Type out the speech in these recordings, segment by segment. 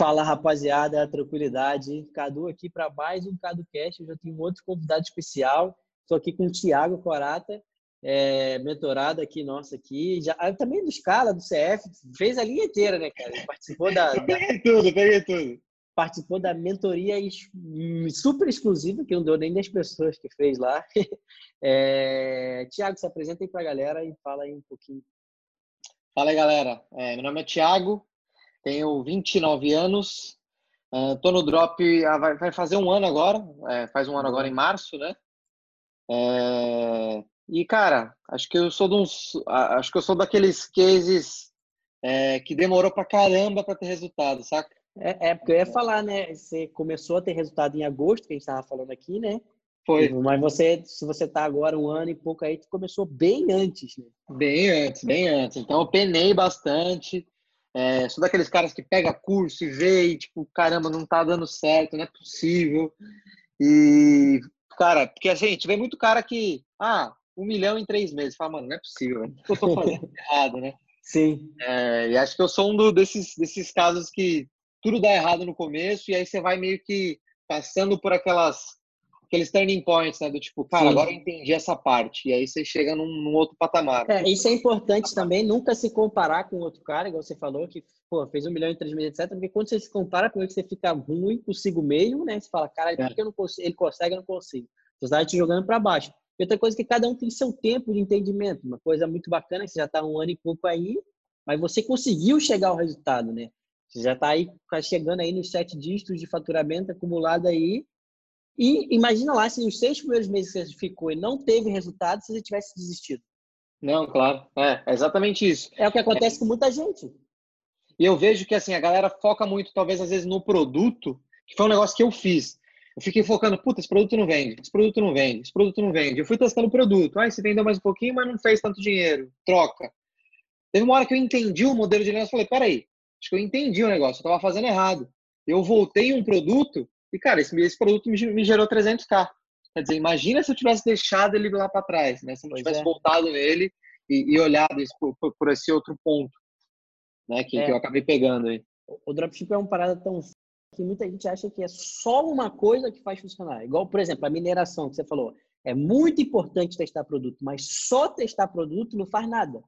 Fala rapaziada, tranquilidade. Cadu aqui para mais um CaduCast. Eu já tenho um outro convidado especial. Estou aqui com o Thiago Corata, é, mentorado aqui nosso aqui. Já, ah, também do Scala, do CF, fez a linha inteira, né, cara? Ele participou da, da. peguei tudo, peguei tudo. Participou da mentoria super exclusiva, que não deu nem das pessoas que fez lá. É, Tiago, se apresenta aí para a galera e fala aí um pouquinho. Fala aí, galera. É, meu nome é Tiago, tenho 29 anos, uh, no Drop, vai, vai, fazer um ano agora, é, faz um ano agora em março, né? É, e, cara, acho que eu sou de uns, acho que eu sou daqueles cases é, que demorou pra caramba para ter resultado, saca? É, é, porque eu ia falar, né? Você começou a ter resultado em agosto, que a gente estava falando aqui, né? Foi. Mas você, se você tá agora um ano e pouco aí, tu começou bem antes, né? Bem antes, bem antes. Então eu penei bastante. É, sou daqueles caras que pega curso e vê e, tipo, caramba, não tá dando certo, não é possível. E, cara, porque assim, a gente vê muito cara que, ah, um milhão em três meses. Fala, mano, não é possível, eu tô fazendo errado, né? Sim. É, e acho que eu sou um do, desses, desses casos que tudo dá errado no começo e aí você vai meio que passando por aquelas aqueles turning points, né? Do tipo, cara, Sim. agora eu entendi essa parte. E aí você chega num, num outro patamar. É, isso é importante também, nunca se comparar com outro cara, igual você falou, que pô, fez um milhão em três meses, etc. Porque quando você se compara, primeiro que você fica ruim consigo meio, né? Você fala, cara, por que eu não consigo? ele consegue, eu não consigo. Você está te jogando para baixo. E outra coisa é que cada um tem seu tempo de entendimento. Uma coisa muito bacana, que você já está um ano e pouco aí, mas você conseguiu chegar ao resultado, né? Você já está aí chegando aí nos sete dígitos de faturamento acumulado aí e imagina lá se nos seis primeiros meses que você ficou e não teve resultado, se você tivesse desistido. Não, claro. É, é exatamente isso. É o que acontece é. com muita gente. E eu vejo que assim, a galera foca muito, talvez, às vezes, no produto, que foi um negócio que eu fiz. Eu fiquei focando, puta, esse produto não vende, esse produto não vende, esse produto não vende. Eu fui testando o produto. Ah, você vendeu mais um pouquinho, mas não fez tanto dinheiro. Troca. Teve uma hora que eu entendi o modelo de negócio e falei, peraí, acho que eu entendi o negócio, eu estava fazendo errado. Eu voltei um produto e, cara, esse, esse produto me, me, gerou 300k. Quer dizer, imagina se eu tivesse deixado ele lá para trás, né? Se eu não tivesse é. voltado nele e, e olhado isso por, por, por, esse outro ponto, né? Que, é. que eu acabei pegando aí. O dropship é uma parada tão que muita gente acha que é só uma coisa que faz funcionar. Igual, por exemplo, a mineração que você falou. É muito importante testar produto, mas só testar produto não faz nada.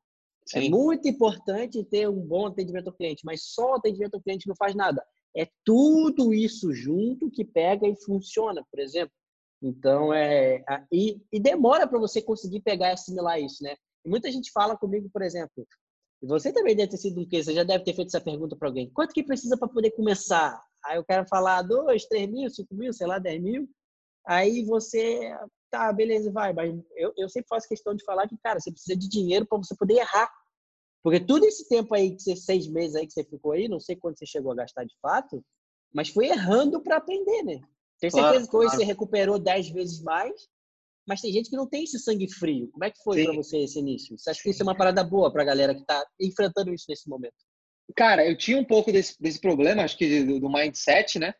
É Sim. É muito importante ter um bom atendimento ao cliente, mas só atendimento ao cliente não faz nada. É tudo isso junto que pega e funciona, por exemplo. Então, é. E, e demora para você conseguir pegar e assimilar isso, né? Muita gente fala comigo, por exemplo, e você também deve ter sido um que você já deve ter feito essa pergunta para alguém: quanto que precisa para poder começar? Aí eu quero falar dois, três mil, cinco mil, sei lá, dez mil. Aí você, tá, beleza, vai. Mas eu, eu sempre faço questão de falar que, cara, você precisa de dinheiro para você poder errar. Porque tudo esse tempo aí, que você, seis meses aí que você ficou aí, não sei quanto você chegou a gastar de fato, mas foi errando para aprender, né? Tem certeza claro, que hoje claro. você recuperou dez vezes mais, mas tem gente que não tem esse sangue frio. Como é que foi para você esse início? Você acha que isso é uma parada boa para a galera que está enfrentando isso nesse momento? Cara, eu tinha um pouco desse, desse problema, acho que do, do mindset, né?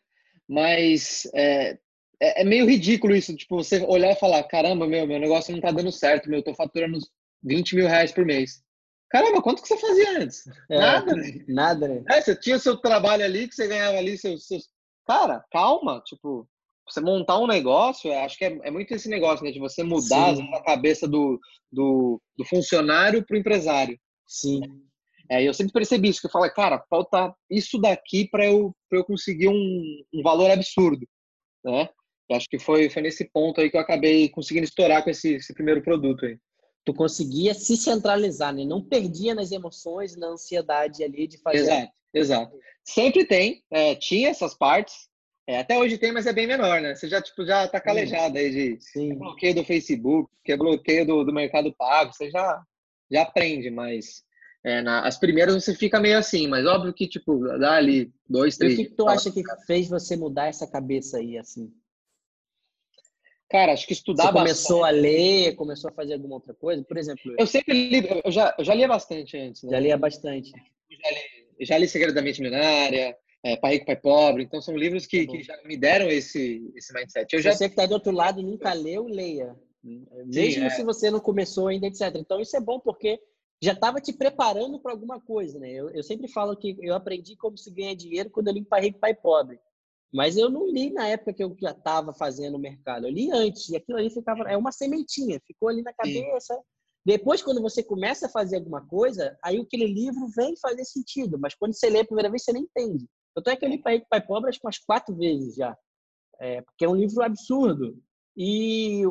Mas é, é, é, meio ridículo isso, tipo, você olhar e falar, caramba, meu, meu negócio não tá dando certo, meu, eu tô faturando 20 mil reais por mês. Caramba, quanto que você fazia antes? É, nada, né? Nada, né? É, você tinha seu trabalho ali, que você ganhava ali seus, seus... Cara, calma, tipo, você montar um negócio, acho que é, é muito esse negócio, né? De você mudar Sim. a cabeça do, do, do funcionário para o empresário. Sim. É, eu sempre percebi isso, que eu falo, cara, falta isso daqui para eu, eu conseguir um, um valor absurdo, né? Eu acho que foi, foi nesse ponto aí que eu acabei conseguindo estourar com esse, esse primeiro produto aí tu conseguia se centralizar, né? Não perdia nas emoções, na ansiedade ali de fazer. Exato, exato. Sempre tem, é, tinha essas partes. É, até hoje tem, mas é bem menor, né? Você já tipo já tá calejado aí de Sim. bloqueio do Facebook, que é bloqueio do, do Mercado Pago, você já já aprende, mas é, na, as primeiras você fica meio assim, mas óbvio que tipo dá ali dois, três. E o que, que tu acha que fez você mudar essa cabeça aí assim? Cara, acho que estudar Você começou bastante. a ler, começou a fazer alguma outra coisa? Por exemplo... Eu sempre li, eu já, eu já lia bastante antes. Né? Já lia bastante. Eu já li, já li Segredo da Mente Milionária, é, Pai Rico, Pai Pobre. Então, são livros que, tá que já me deram esse, esse mindset. Eu já... Você que está do outro lado e nunca leu, leia. Mesmo Sim, é. se você não começou ainda, etc. Então, isso é bom porque já estava te preparando para alguma coisa, né? Eu, eu, sempre falo que eu aprendi como se ganha dinheiro quando eu li Pai Rico, Pai Pobre. Mas eu não li na época que eu já estava fazendo o mercado. Eu li antes, e aquilo ali ficava. É uma sementinha, ficou ali na cabeça. Sim. Depois, quando você começa a fazer alguma coisa, aí aquele livro vem fazer sentido. Mas quando você lê a primeira vez, você nem entende. Tanto é que eu li Pai Pai Pobre acho que umas quatro vezes já. É, porque é um livro absurdo. E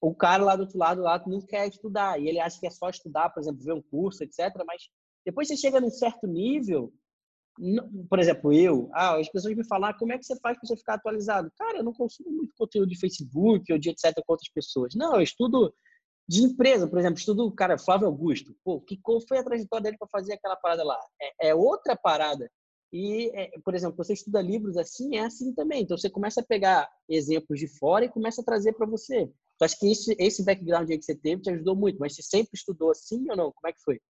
o cara lá do outro lado lá não quer estudar e ele acha que é só estudar, por exemplo, ver um curso, etc. Mas depois você chega num certo nível, por exemplo, eu, ah, as pessoas me falam, como é que você faz para você ficar atualizado? Cara, eu não consumo muito conteúdo de Facebook ou de etc com outras pessoas. Não, eu estudo de empresa, por exemplo, estudo o cara Flávio Augusto. Pô, que qual foi a trajetória dele para fazer aquela parada lá? É, é outra parada. E, é, por exemplo, você estuda livros assim, é assim também. Então você começa a pegar exemplos de fora e começa a trazer para você. Tu acha que esse, esse background aí que você teve te ajudou muito, mas você sempre estudou assim ou não? Como é que foi?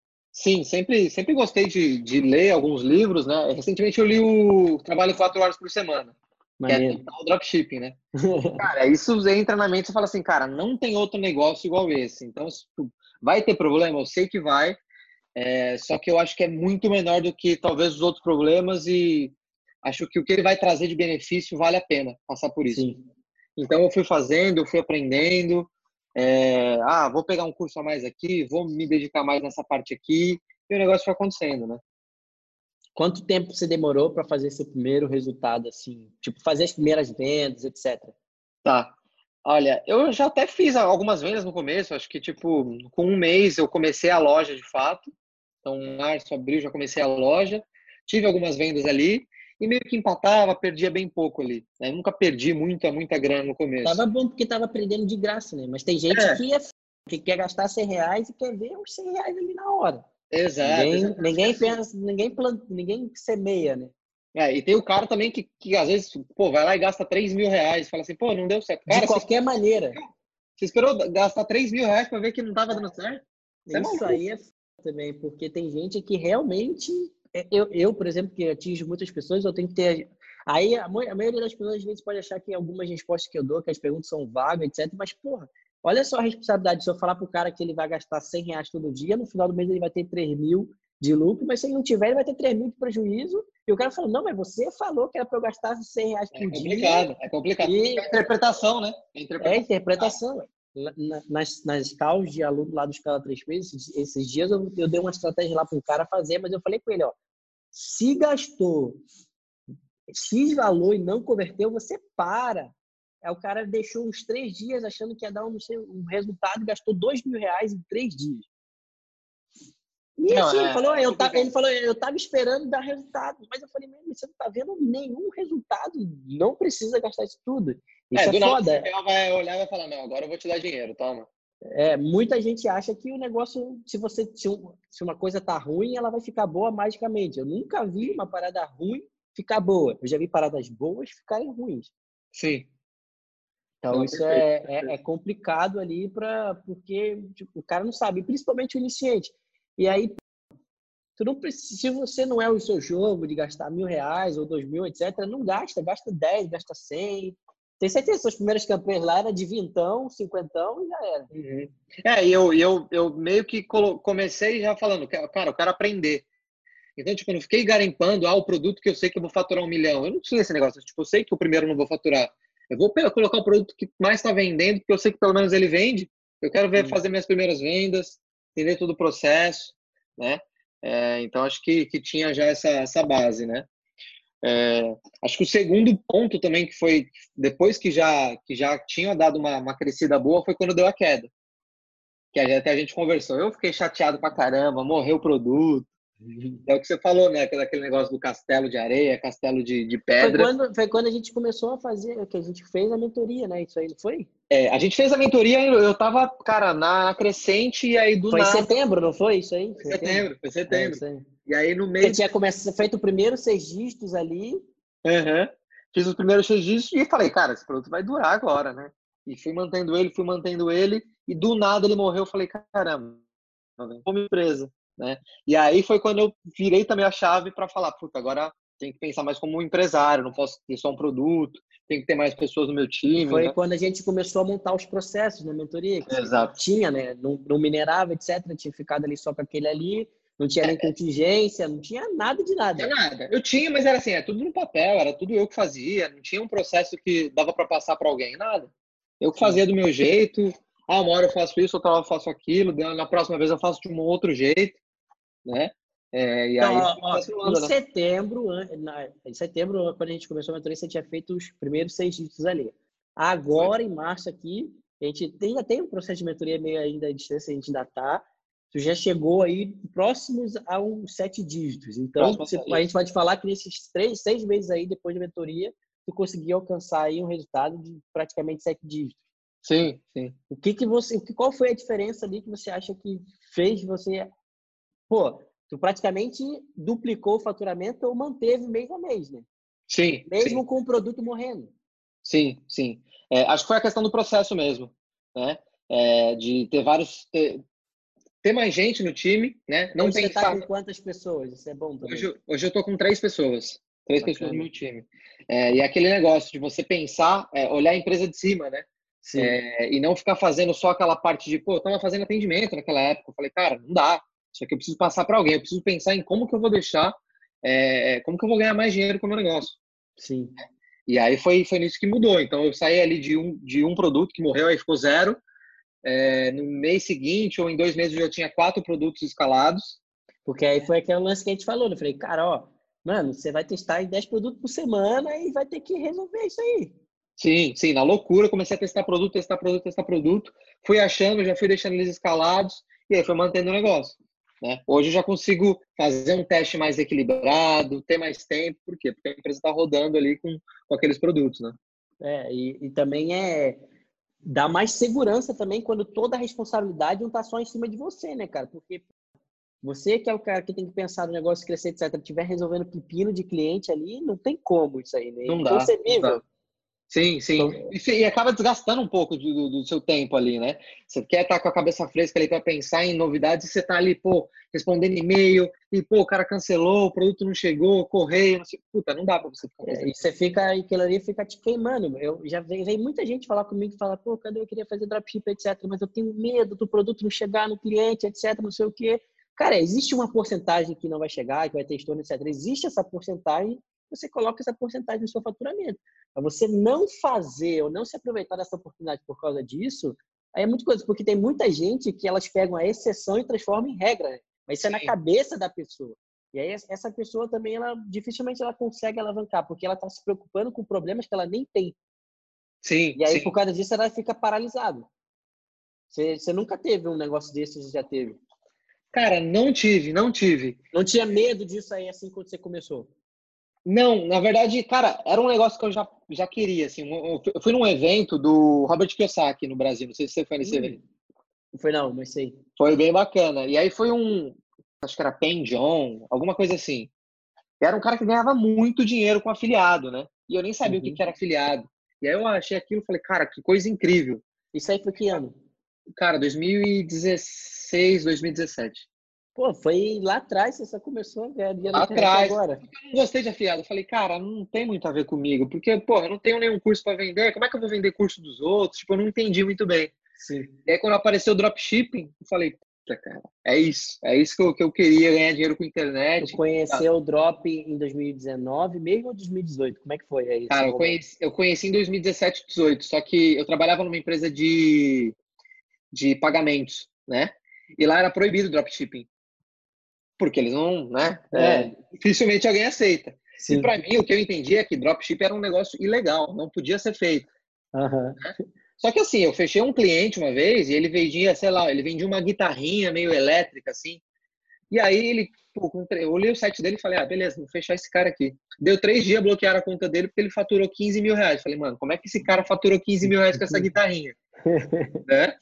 Sim, sempre, sempre gostei de, de ler alguns livros, né? Recentemente eu li o Trabalho Quatro Horas por Semana, Maneiro. que é o dropshipping, né? cara, isso entra na mente e fala assim, cara, não tem outro negócio igual esse. Então, vai ter problema? Eu sei que vai, é, só que eu acho que é muito menor do que talvez os outros problemas e acho que o que ele vai trazer de benefício vale a pena passar por isso. Sim. Então eu fui fazendo, eu fui aprendendo. É, ah, vou pegar um curso a mais aqui, vou me dedicar mais nessa parte aqui e o negócio foi acontecendo, né? Quanto tempo você demorou para fazer seu primeiro resultado, assim? Tipo, fazer as primeiras vendas, etc. Tá. Olha, eu já até fiz algumas vendas no começo, acho que, tipo, com um mês eu comecei a loja de fato. Então, março, abril já comecei a loja. Tive algumas vendas ali e meio que empatava, perdia bem pouco ali. Né? Nunca perdi muita, muita grana no começo. Tava bom porque tava aprendendo de graça, né? Mas tem gente é. que, é, que quer gastar 100 reais e quer ver os 100 reais ali na hora. Exato. Ninguém, ninguém pensa, ninguém, planta, ninguém semeia, né? É, e tem o cara também que, que às vezes, pô, vai lá e gasta 3 mil reais, fala assim, pô, não deu certo. Cara, de qualquer você, maneira. Você esperou gastar 3 mil reais para ver que não tava dando certo? Isso, Isso aí é também, porque tem gente que realmente é, eu, eu, por exemplo, que atinge muitas pessoas, eu tenho que ter. Aí a, maioria das pessoas às vezes pode achar que algumas respostas que eu dou, que as perguntas são vagas, etc. Mas, porra, olha só a responsabilidade. Se eu falar pro cara que ele vai gastar 100 reais todo dia, no final do mês ele vai ter 3 mil de lucro, mas se ele não tiver, ele vai ter 3 mil de prejuízo. E o cara fala: Não, mas você falou que era para eu gastar 100 reais por é dia. É complicado, é complicado. E... É interpretação, né? É interpretação. É interpretação nas, nas calls de aluno lá do Escala 3 Meses, esses dias eu, eu dei uma estratégia lá para um cara fazer, mas eu falei com ele, ó, se gastou X valor e não converteu, você para. É, o cara deixou uns três dias achando que ia dar um, um resultado e gastou dois mil reais em três dias. E não, assim, é, ele, falou, eu tava, ele falou, eu tava esperando dar resultado, mas eu falei, você não tá vendo nenhum resultado, não precisa gastar isso tudo. Isso é, é foda. Nada, vai olhar e vai falar, não, agora eu vou te dar dinheiro, toma. É, muita gente acha que o negócio, se você se uma coisa tá ruim, ela vai ficar boa magicamente. Eu nunca vi uma parada ruim ficar boa. Eu já vi paradas boas ficarem ruins. Sim. Então não, isso é, é, é, complicado ali para porque tipo, o cara não sabe, principalmente o iniciante. E aí, tu não precisa, se você não é o seu jogo de gastar mil reais ou dois mil, etc., não gasta, gasta dez, gasta cem. Tem certeza, suas primeiras campanhas lá era de vintão, cinquentão e já era. Uhum. É, e eu, eu, eu meio que comecei já falando, cara, eu quero aprender. Então, tipo, eu não fiquei garimpando, ah, o produto que eu sei que eu vou faturar um milhão. Eu não tinha esse negócio. Tipo, eu sei que o primeiro eu não vou faturar. Eu vou colocar o produto que mais está vendendo, porque eu sei que pelo menos ele vende. Eu quero ver, uhum. fazer minhas primeiras vendas, entender todo o processo, né? É, então acho que, que tinha já essa, essa base, né? É, acho que o segundo ponto também que foi depois que já que já tinha dado uma, uma crescida boa foi quando deu a queda, que até a gente conversou. Eu fiquei chateado pra caramba, morreu o produto, é o que você falou, né? Aquele negócio do castelo de areia, castelo de, de pedra. Foi quando, foi quando a gente começou a fazer, que a gente fez a mentoria, né? Isso aí, não foi? É, a gente fez a mentoria, eu tava, cara, na crescente e aí do foi nada... Foi setembro, não foi isso aí? Foi setembro, foi setembro. É, e aí no meio... Você tinha começado, feito o primeiro seis dígitos ali. Uhum. Fiz os primeiros seis dígitos e falei, cara, esse produto vai durar agora, né? E fui mantendo ele, fui mantendo ele e do nada ele morreu. Eu falei, caramba, como empresa né? E aí foi quando eu virei também a chave para falar, puta, agora tenho que pensar mais como um empresário, não posso ter só um produto, tem que ter mais pessoas no meu time. Foi né? quando a gente começou a montar os processos na mentoria, que Exato. tinha, né? Não, não, minerava, etc. Tinha ficado ali só com aquele ali, não tinha nem contingência, não tinha nada de nada. Não tinha nada. Eu tinha, mas era assim, é tudo no papel, era tudo eu que fazia, não tinha um processo que dava para passar para alguém, nada. Eu que fazia do meu jeito. Ah, uma hora eu faço isso, outra hora eu faço aquilo, na próxima vez eu faço de um outro jeito, né? É, então, aí, ó, ó, em né? setembro, na, em setembro, quando a gente começou a mentoria, você tinha feito os primeiros seis dígitos ali. Agora, em março aqui, a gente ainda tem um processo de mentoria meio ainda à distância, a gente ainda tá. Tu já chegou aí próximos a uns sete dígitos. Então, você, a gente pode falar que nesses três, seis meses aí, depois da mentoria, tu conseguiu alcançar aí um resultado de praticamente sete dígitos. Sim, sim. O que que você, qual foi a diferença ali que você acha que fez você, pô, tu praticamente duplicou o faturamento ou manteve mês a mês, né? Sim. Mesmo sim. com o produto morrendo. Sim, sim. É, acho que foi a questão do processo mesmo, né? É, de ter vários, ter, ter, mais gente no time, né? Não hoje pensar... você tá com quantas pessoas? Isso é bom também. Hoje, hoje eu tô com três pessoas. Três Bacana. pessoas no meu time. É, e aquele negócio de você pensar, é, olhar a empresa de cima, né? É, e não ficar fazendo só aquela parte de, pô, eu tava fazendo atendimento naquela época. Eu falei, cara, não dá. Isso aqui eu preciso passar para alguém. Eu preciso pensar em como que eu vou deixar, é, como que eu vou ganhar mais dinheiro com o meu negócio. Sim. E aí foi, foi nisso que mudou. Então eu saí ali de um, de um produto que morreu, aí ficou zero. É, no mês seguinte ou em dois meses eu já tinha quatro produtos escalados. Porque aí foi aquele lance que a gente falou. Né? Eu falei, cara, ó, mano, você vai testar 10 produtos por semana e vai ter que resolver isso aí. Sim, sim, na loucura, comecei a testar produto, testar produto, testar produto, fui achando, já fui deixando eles escalados e aí foi mantendo o negócio. Né? Hoje eu já consigo fazer um teste mais equilibrado, ter mais tempo, por quê? Porque a empresa está rodando ali com, com aqueles produtos, né? É, e, e também é dá mais segurança também quando toda a responsabilidade não está só em cima de você, né, cara? Porque você que é o cara que tem que pensar no negócio crescer, etc., estiver resolvendo pepino de cliente ali, não tem como isso aí, né? Não dá. Não dá. Sim, sim. Então, e, e, acaba desgastando um pouco do, do, seu tempo ali, né? Você quer estar com a cabeça fresca ali para pensar em novidades e você tá ali, pô, respondendo e-mail, e pô, o cara cancelou, o produto não chegou, correio, não sei, puta, não dá para você ficar. É, e você fica, aquilo ali fica te queimando. Eu já veio, veio muita gente falar comigo e falar, pô, cadê eu queria fazer dropship, etc, mas eu tenho medo do produto não chegar no cliente, etc, não sei o quê. Cara, existe uma porcentagem que não vai chegar, que vai ter estorno, etc. Existe essa porcentagem, você coloca essa porcentagem no seu faturamento. Mas você não fazer ou não se aproveitar dessa oportunidade por causa disso, aí é muito coisa, porque tem muita gente que elas pegam a exceção e transformam em regra, mas isso é na cabeça da pessoa. E aí essa pessoa também, ela dificilmente ela consegue alavancar, porque ela está se preocupando com problemas que ela nem tem. Sim. E aí, sim. por causa disso, ela fica paralisada. Você, você nunca teve um negócio desse, você já teve? Cara, não tive, não tive. Não tinha medo disso aí assim quando você começou? Não, na verdade, cara, era um negócio que eu já, já queria, assim. Eu fui num evento do Robert Kiyosaki no Brasil, não sei se você foi nesse hum, evento. Não foi não, mas sei. Foi bem bacana. E aí foi um, acho que era Pen John, alguma coisa assim. E era um cara que ganhava muito dinheiro com afiliado, né? E eu nem sabia uhum. o que era afiliado. E aí eu achei aquilo e falei, cara, que coisa incrível. Isso aí foi que ano? Cara, 2016, 2017. Pô, foi lá atrás, você só começou a ganhar dinheiro lá atrás. agora. Eu não gostei de afiliado. Eu falei, cara, não tem muito a ver comigo, porque, pô, eu não tenho nenhum curso para vender. Como é que eu vou vender curso dos outros? Tipo, eu não entendi muito bem. Sim. E aí, quando apareceu o dropshipping, eu falei, puta, cara, é isso. É isso que eu, que eu queria, ganhar dinheiro com internet. Você conheceu o Drop em 2019, mesmo ou 2018? Como é que foi aí? Cara, eu conheci, eu conheci em 2017, 2018. Só que eu trabalhava numa empresa de, de pagamentos, né? E lá era proibido dropshipping porque eles não, né? É. é dificilmente alguém aceita. Sim. E para mim, o que eu entendi é que dropship era um negócio ilegal, não podia ser feito. Uhum. Só que assim, eu fechei um cliente uma vez e ele vendia, sei lá, ele vendia uma guitarrinha meio elétrica, assim. E aí ele, pô, eu olhei o site dele e falei, ah, beleza, vou fechar esse cara aqui. Deu três dias, bloquearam a conta dele porque ele faturou 15 mil reais. Falei, mano, como é que esse cara faturou 15 mil reais com essa guitarrinha? né?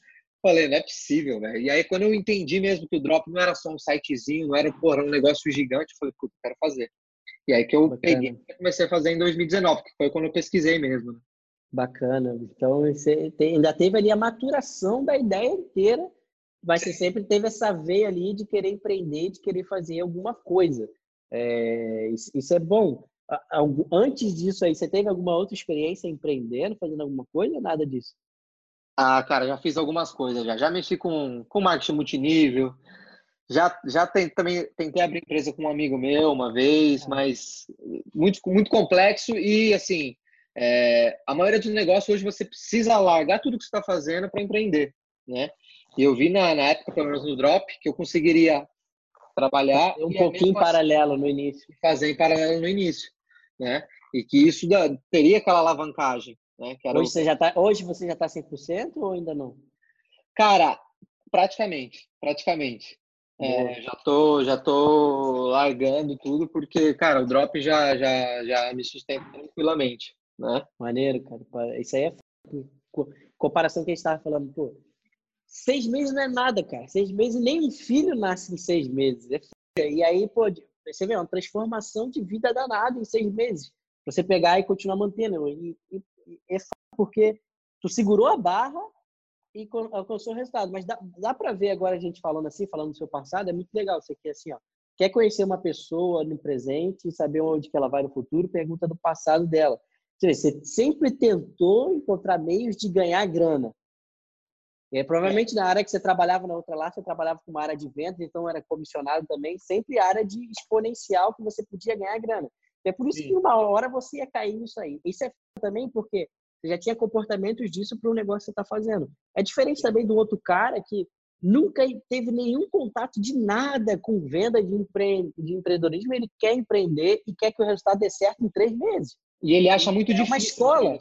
Falei, não é possível, velho. E aí, quando eu entendi mesmo que o Drop não era só um sitezinho, não era porra, um negócio gigante, eu falei, puta, quero fazer. E aí que eu Bacana. peguei e comecei a fazer em 2019, que foi quando eu pesquisei mesmo. Né? Bacana. Então, você tem, ainda teve ali a maturação da ideia inteira, mas você sempre teve essa veia ali de querer empreender, de querer fazer alguma coisa. É, isso, isso é bom. Antes disso aí, você teve alguma outra experiência empreendendo, fazendo alguma coisa ou nada disso? Ah, cara, já fiz algumas coisas já. Já mexi com, com marketing multinível. Já, já tem, também tentei abrir empresa com um amigo meu uma vez, ah. mas muito, muito complexo e, assim, é, a maioria dos negócios hoje você precisa largar tudo que você está fazendo para empreender, né? E eu vi na, na época, pelo menos no Drop, que eu conseguiria trabalhar um pouquinho em paralelo no início. Fazer em paralelo no início, né? E que isso da, teria aquela alavancagem, né? hoje, o... você já tá, hoje você já está 100% ou ainda não? Cara, praticamente, praticamente. É, já tô, já tô largando tudo porque, cara, o drop já, já, já me sustenta tranquilamente, né? Maneiro, cara. Isso aí é comparação que a gente estava falando, pô. Seis meses não é nada, cara. Seis meses, nem um filho nasce em seis meses. É e aí, pô, você vê, é uma transformação de vida danada em seis meses. Você pegar e continuar mantendo. E, e é porque tu segurou a barra e alcançou o resultado. Mas dá, dá para ver agora a gente falando assim, falando do seu passado, é muito legal. Você quer assim, ó, quer conhecer uma pessoa no presente e saber onde que ela vai no futuro, pergunta do passado dela. Você sempre tentou encontrar meios de ganhar grana. E, provavelmente na área que você trabalhava na outra lá, você trabalhava com uma área de vendas, então era comissionado também, sempre área de exponencial que você podia ganhar grana. É por isso Sim. que uma hora você ia cair nisso aí. Isso é também porque você já tinha comportamentos disso para o negócio que você está fazendo. É diferente também do outro cara que nunca teve nenhum contato de nada com venda de, empre... de empreendedorismo, ele quer empreender e quer que o resultado dê certo em três meses. E ele acha muito é difícil. uma escola.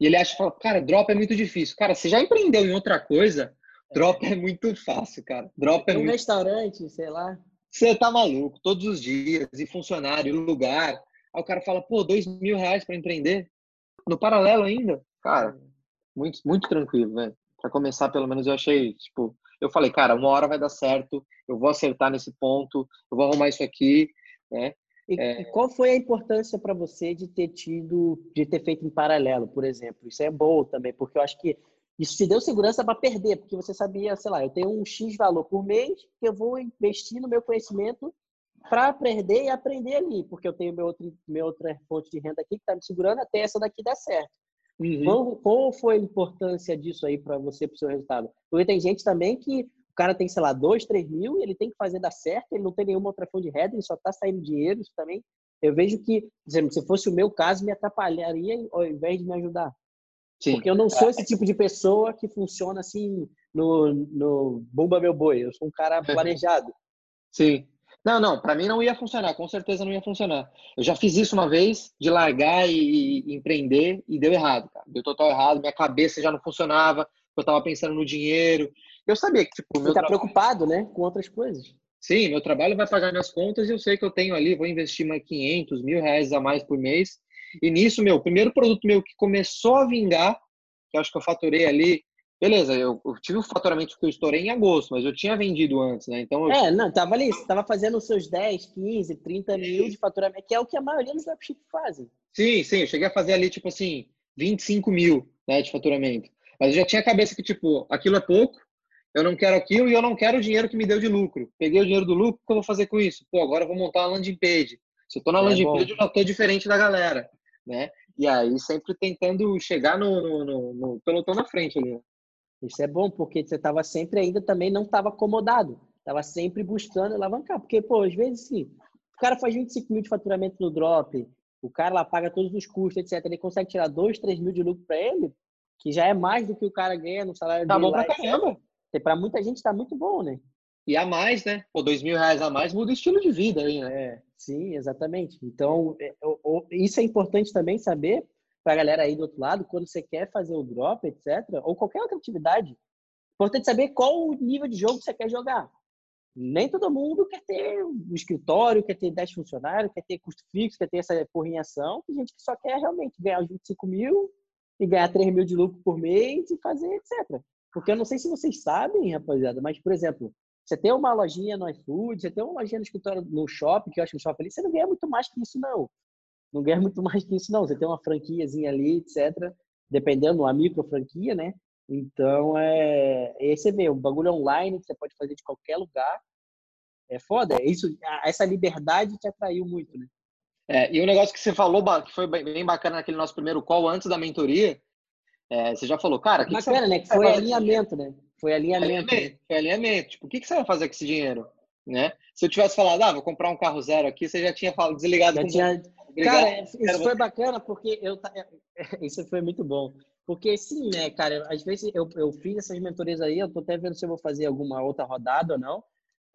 E ele acha, cara, drop é muito difícil. Cara, você já empreendeu em outra coisa? Drop é muito fácil, cara. Drop é um muito... restaurante, sei lá. Você tá maluco, todos os dias, e funcionário, lugar. Aí o cara fala, pô, dois mil reais para empreender? No paralelo ainda? Cara, muito, muito tranquilo, velho. Para começar, pelo menos, eu achei, tipo, eu falei, cara, uma hora vai dar certo, eu vou acertar nesse ponto, eu vou arrumar isso aqui, né? E, é... qual foi a importância para você de ter tido, de ter feito em paralelo, por exemplo? Isso é bom também, porque eu acho que isso te deu segurança para perder, porque você sabia, sei lá, eu tenho um X valor por mês que eu vou investir no meu conhecimento para aprender e aprender ali, porque eu tenho meu outro, minha outra fonte de renda aqui que está me segurando até essa daqui dar certo. Uhum. Qual, qual, foi a importância disso aí para você, para o seu resultado? Porque tem gente também que o cara tem, sei lá, dois, três mil, ele tem que fazer dar certo, ele não tem nenhuma outra fonte de renda, ele só está saindo dinheiro, isso também. Eu vejo que, por exemplo, se fosse o meu caso, me atrapalharia ao invés de me ajudar. Sim. Porque eu não sou esse tipo de pessoa que funciona assim no, no bomba meu boi. Eu sou um cara planejado. Sim. Não, não, para mim não ia funcionar, com certeza não ia funcionar. Eu já fiz isso uma vez, de largar e, e empreender, e deu errado, cara. Deu total errado, minha cabeça já não funcionava, eu estava pensando no dinheiro. Eu sabia que, tipo, meu. Você tá trabalho... preocupado, né, com outras coisas. Sim, meu trabalho vai pagar minhas contas e eu sei que eu tenho ali, vou investir mais 500, mil reais a mais por mês. E nisso, meu, o primeiro produto meu que começou a vingar, que eu acho que eu faturei ali Beleza, eu, eu, tive o faturamento que eu estourei em agosto, mas eu tinha vendido antes, né? Então eu... É, não, tava ali, você tava fazendo os seus 10, 15, 30 mil de faturamento, que é o que a maioria dos dropships fazem. Sim, sim, eu cheguei a fazer ali, tipo assim, 25 mil né, de faturamento. Mas eu já tinha a cabeça que, tipo, aquilo é pouco, eu não quero aquilo e eu não quero o dinheiro que me deu de lucro. Peguei o dinheiro do lucro, o que eu vou fazer com isso? Pô, agora eu vou montar uma landing page. Se eu tô na é landing bom. page, eu já tô diferente da galera, né? E aí, sempre tentando chegar no, no, no, no pelotão na frente ali, né? Isso é bom, porque você estava sempre ainda também não estava acomodado. Estava sempre buscando alavancar. Porque, pô, às vezes, sim, o cara faz 25 mil de faturamento no drop, o cara lá paga todos os custos, etc. Ele consegue tirar 2, 3 mil de lucro para ele, que já é mais do que o cara ganha no salário tá dele. Tá bom pra caramba. Para muita gente está muito bom, né? E a mais, né? Pô, dois mil reais a mais muda o estilo de vida aí, né? É, sim, exatamente. Então, é, isso é importante também saber, para a galera aí do outro lado, quando você quer fazer o drop, etc., ou qualquer outra atividade, importante saber qual o nível de jogo que você quer jogar. Nem todo mundo quer ter um escritório, quer ter 10 funcionários, quer ter custo fixo, quer ter essa porrinhação. Tem gente que só quer realmente ganhar os 25 mil e ganhar 3 mil de lucro por mês e fazer etc. Porque eu não sei se vocês sabem, rapaziada, mas, por exemplo, você tem uma lojinha no iFood, você tem uma lojinha no escritório, no shopping, que eu acho que no shopping ali, você não ganha muito mais que isso, não não ganha muito mais que isso, não. Você tem uma franquiazinha ali, etc. Dependendo, uma micro franquia, né? Então, é... aí você vê, o bagulho online que você pode fazer de qualquer lugar. É foda. Isso, essa liberdade te atraiu muito, né? É, e um negócio que você falou, que foi bem bacana naquele nosso primeiro call antes da mentoria, é, você já falou, cara, que bacana, que né? Que foi alinhamento, né? Foi alinhamento. Foi alinhamento. Foi alinhamento. Tipo, o que, que você vai fazer com esse dinheiro? Né? Se eu tivesse falado, ah, vou comprar um carro zero aqui, você já tinha falado, desligado. Já tinha... Cara, isso foi bacana porque eu isso foi muito bom. Porque sim, né, cara, às vezes eu, eu fiz essas mentorias aí, eu tô até vendo se eu vou fazer alguma outra rodada ou não.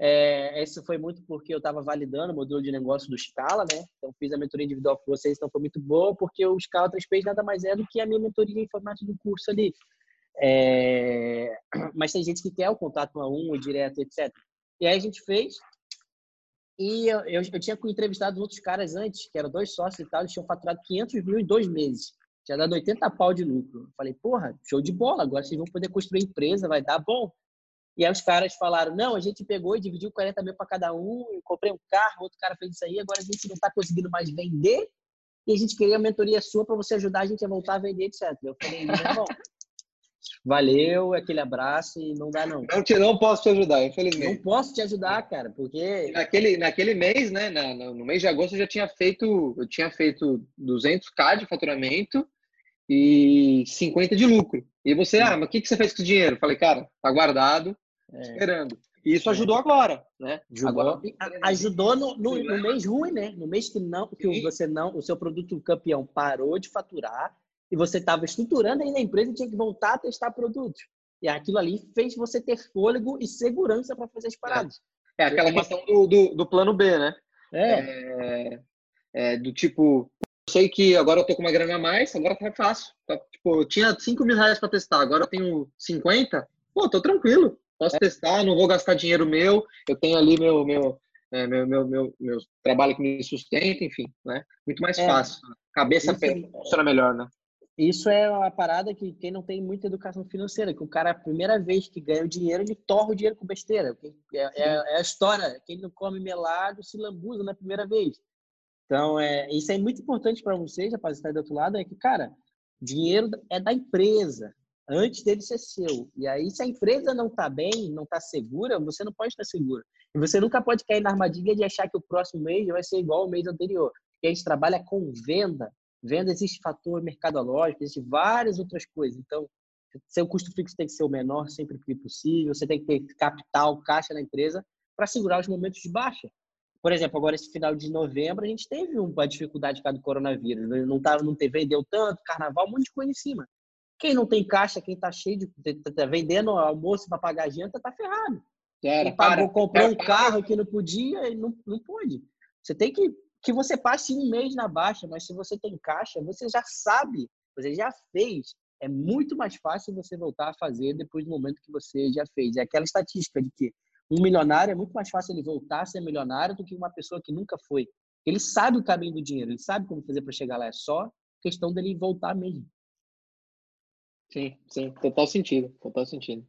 É, isso foi muito porque eu estava validando o modelo de negócio do Scala, né? Então, fiz a mentoria individual com vocês, então foi muito boa, porque o Scala 3P nada mais é do que a minha mentoria de informática do curso ali. É... Mas tem gente que quer o contato um a um, o direto, etc. E aí a gente fez. E eu, eu, eu tinha entrevistado outros caras antes, que eram dois sócios e tal, eles tinham faturado 500 mil em dois meses. Tinha dado 80 pau de lucro. Eu falei, porra, show de bola, agora vocês vão poder construir empresa, vai dar bom. E aí os caras falaram, não, a gente pegou e dividiu 40 mil para cada um, comprei um carro, outro cara fez isso aí, agora a gente não está conseguindo mais vender e a gente queria a mentoria sua para você ajudar a gente a voltar a vender, etc. Eu falei, bom, valeu, aquele abraço e não dá não. Não, te, não posso te ajudar, infelizmente. Não posso te ajudar, cara, porque... Naquele, naquele mês, né, no mês de agosto eu já tinha feito, eu tinha feito 200k de faturamento e 50 de lucro. E você, ah, mas o que, que você fez com o dinheiro? falei, cara, tá guardado, é. esperando. E isso ajudou agora, né? Ajudou, agora, ajudou no, no, no, mês ruim, né? No mês que não, que você não, o seu produto campeão parou de faturar e você estava estruturando ainda a empresa e tinha que voltar a testar produtos. E aquilo ali fez você ter fôlego e segurança para fazer as paradas. É, é aquela questão do, do, do, plano B, né? É. é. é. do tipo, eu sei que agora eu tô com uma grana a mais, agora tá fácil. Tá, tipo, eu tinha 5 mil reais para testar, agora eu tenho 50. Pô, tô tranquilo posso é. testar, não vou gastar dinheiro meu, eu tenho ali meu, meu, é, meu, meu, meu, meu, trabalho que me sustenta, enfim, né? Muito mais é. fácil. Cabeça funciona melhor, né? Isso é uma parada que quem não tem muita educação financeira, que o cara, a primeira vez que ganha o dinheiro, ele torra o dinheiro com besteira. É, é, é a história, quem não come melado se lambuza na primeira vez. Então, é, isso é muito importante para vocês, rapaziada, do outro lado, é que, cara, dinheiro é da empresa antes dele ser seu. E aí, se a empresa não está bem, não está segura, você não pode estar segura. E você nunca pode cair na armadilha de achar que o próximo mês vai ser igual ao mês anterior. Porque a gente trabalha com venda. Venda existe fator mercadológico, existe várias outras coisas. Então, seu custo fixo tem que ser o menor sempre que possível. Você tem que ter capital, caixa na empresa para segurar os momentos de baixa. Por exemplo, agora esse final de novembro a gente teve uma dificuldade por do coronavírus. Não, tava, não teve, vendeu tanto, carnaval, um monte de coisa em cima. Quem não tem caixa, quem está cheio de tá, tá vendendo almoço para pagar a janta, tá ferrado. Era, quem pagou, para, comprou para, um carro que não podia, não, não pode. Você tem que que você passe um mês na baixa, mas se você tem caixa, você já sabe, você já fez. É muito mais fácil você voltar a fazer depois do momento que você já fez. É aquela estatística de que um milionário é muito mais fácil ele voltar a ser milionário do que uma pessoa que nunca foi. Ele sabe o caminho do dinheiro, ele sabe como fazer para chegar lá. É só questão dele voltar mesmo. Sim, sim, total sentido, total sentido.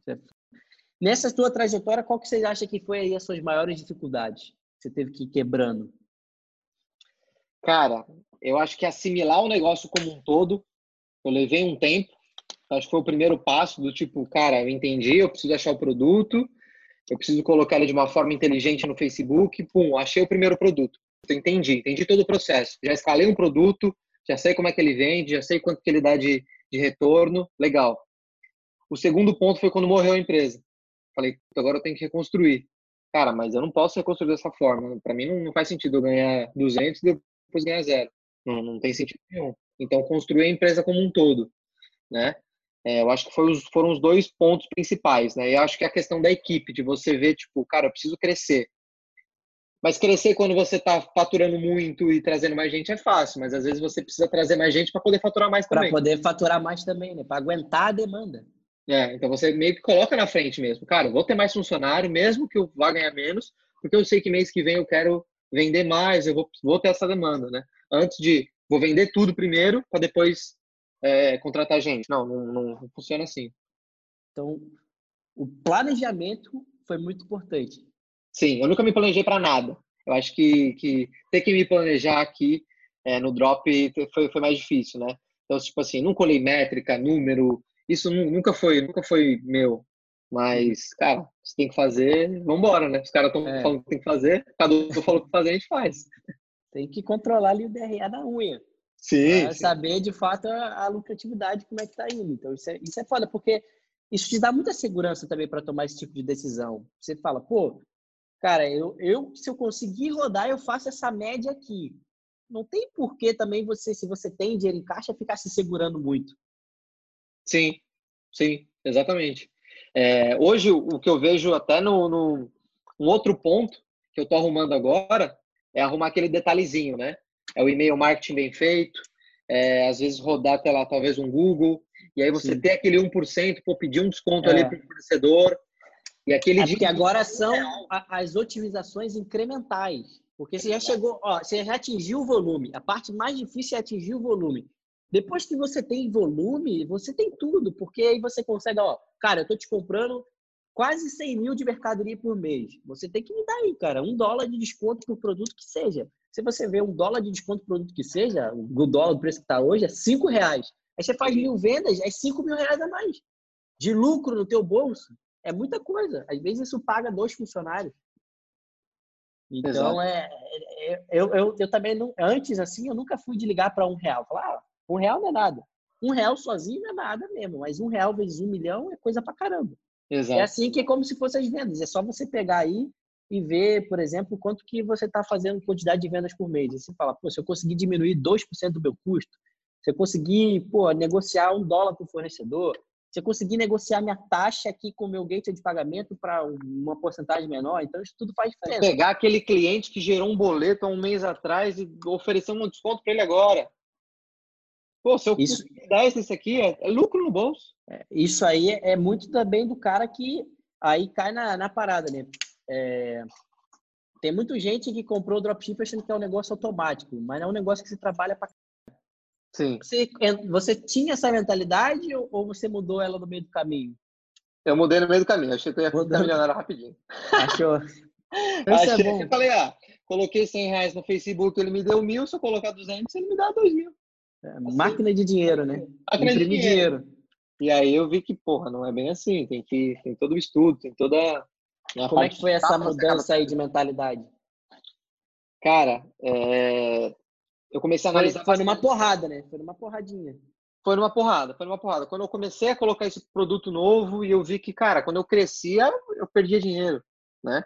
Nessa tua trajetória, qual que você acha que foi aí as suas maiores dificuldades? Que você teve que ir quebrando? Cara, eu acho que assimilar o negócio como um todo, eu levei um tempo. Acho que foi o primeiro passo do tipo, cara, eu entendi, eu preciso achar o produto, eu preciso colocar ele de uma forma inteligente no Facebook, pum, achei o primeiro produto. Entendi, entendi todo o processo. Já escalei um produto, já sei como é que ele vende, já sei quanto que ele dá de, de retorno, legal. O segundo ponto foi quando morreu a empresa. Falei, agora eu tenho que reconstruir. Cara, mas eu não posso reconstruir dessa forma. Para mim não, não, faz sentido eu ganhar 200 e depois ganhar zero. Não, não tem sentido nenhum. Então, construir a empresa como um todo, né? É, eu acho que os, foram os dois pontos principais, né? Eu acho que a questão da equipe, de você ver, tipo, cara, eu preciso crescer. Mas crescer quando você está faturando muito e trazendo mais gente é fácil, mas às vezes você precisa trazer mais gente para poder faturar mais também. Para poder faturar mais também, né? Para aguentar a demanda. É, então você meio que coloca na frente mesmo. Cara, eu vou ter mais funcionário, mesmo que eu vá ganhar menos, porque eu sei que mês que vem eu quero vender mais, eu vou, vou ter essa demanda, né? Antes de vou vender tudo primeiro para depois é, contratar gente. Não, não, não funciona assim. Então, o planejamento foi muito importante. Sim, eu nunca me planejei para nada. Eu acho que, que ter que me planejar aqui é, no drop foi, foi mais difícil, né? Então, tipo assim, não colei métrica, número, isso nunca foi, nunca foi meu. Mas, cara, você tem que fazer, vambora, né? Os caras estão é. falando que tem que fazer, cada um falou que fazer, a gente faz. Tem que controlar ali o DRA da unha. Sim. Pra saber, de fato, a, a, lucratividade, como é que tá indo. Então, isso é, isso é foda, porque isso te dá muita segurança também para tomar esse tipo de decisão. Você fala, pô, cara, eu, eu se eu conseguir rodar, eu faço essa média aqui. Não tem porquê também você, se você tem dinheiro em caixa, ficar se segurando muito. Sim, sim, exatamente. É, hoje, o que eu vejo até no, no um outro ponto que eu estou arrumando agora é arrumar aquele detalhezinho, né? É o e-mail marketing bem feito, é, às vezes rodar até lá, talvez um Google, e aí você Sim. ter aquele 1%, pô, pedir um desconto é. ali para o fornecedor. E aquele é porque agora são as otimizações incrementais. Porque você já chegou, ó, você já atingiu o volume. A parte mais difícil é atingir o volume. Depois que você tem volume, você tem tudo, porque aí você consegue, ó, cara, eu tô te comprando quase 100 mil de mercadoria por mês. Você tem que me dar aí, cara, um dólar de desconto por produto que seja. Se você vê um dólar de desconto por produto que seja, o dólar, o preço que está hoje, é 5 reais. Aí você faz mil vendas, é 5 mil reais a mais. De lucro no teu bolso. É muita coisa. Às vezes isso paga dois funcionários. Então, é, é, eu, eu, eu também, não, antes assim, eu nunca fui de ligar para um real. Falar, ah, um real não é nada. Um real sozinho não é nada mesmo, mas um real vezes um milhão é coisa pra caramba. Exato. É assim que é como se fossem as vendas. É só você pegar aí e ver, por exemplo, quanto que você está fazendo quantidade de vendas por mês. E você fala, pô, se eu conseguir diminuir 2% do meu custo, se eu conseguir, pô, negociar um dólar com o fornecedor, se eu conseguir negociar minha taxa aqui com o meu gateway de pagamento para uma porcentagem menor, então isso tudo faz diferença. Pegar aquele cliente que gerou um boleto há um mês atrás e oferecer um desconto para ele agora. Pô, se eu isso, dar isso aqui, é, é, lucro no bolso. É, isso aí é, é muito também do cara que aí cai na, na parada, né? É, tem muita gente que comprou o dropship achando que é um negócio automático, mas é um negócio que se trabalha para Sim. Você, você tinha essa mentalidade ou você mudou ela no meio do caminho? Eu mudei no meio do caminho. Achei que eu ia ficar milionário rapidinho. Achou? Achei. É eu falei, ah, coloquei 100 reais no Facebook, ele me deu mil. Se eu colocar 200, ele me dá 2 mil. É, máquina de dinheiro, né? De dinheiro. dinheiro. E aí eu vi que, porra, não é bem assim. Tem que tem todo o estudo, tem toda. Como é que foi essa mudança aí de mentalidade? Cara, é... eu comecei a analisar. Foi, foi numa porrada, né? Foi numa porradinha. Foi numa porrada, foi numa porrada. Quando eu comecei a colocar esse produto novo e eu vi que, cara, quando eu crescia, eu perdia dinheiro, né?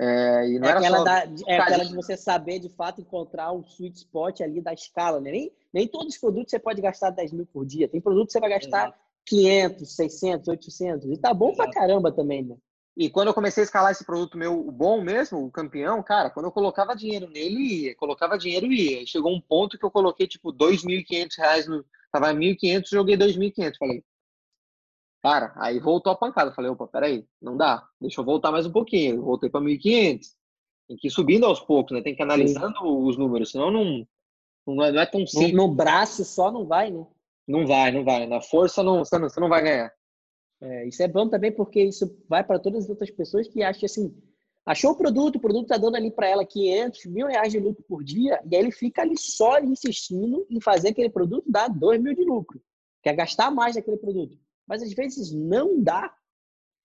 É, e não é aquela, só... da, é aquela de você saber, de fato, encontrar o sweet spot ali da escala, né? Nem, nem todos os produtos você pode gastar 10 mil por dia. Tem produto que você vai gastar Exato. 500, 600, 800. E tá bom Exato. pra caramba também, né? E quando eu comecei a escalar esse produto meu, o bom mesmo, o campeão, cara, quando eu colocava dinheiro nele, ia. Colocava dinheiro e ia. Chegou um ponto que eu coloquei, tipo, 2.500 reais no... Tava 1.500, joguei 2.500. Falei, Cara, aí voltou a pancada. Falei, opa, peraí, não dá. Deixa eu voltar mais um pouquinho. Voltei para 1.500. Tem que ir subindo aos poucos, né? Tem que ir analisando Sim. os números, senão não, não, é, não é tão simples. No, no, braço só não vai, né? Não vai, não vai. Na força não, você, não, você não vai ganhar. É, isso é bom também porque isso vai para todas as outras pessoas que acham assim, achou o produto, o produto está dando ali para ela 500, mil reais de lucro por dia, e aí ele fica ali só insistindo em fazer aquele produto dar 2 mil de lucro. Quer gastar mais daquele produto mas às vezes não dá.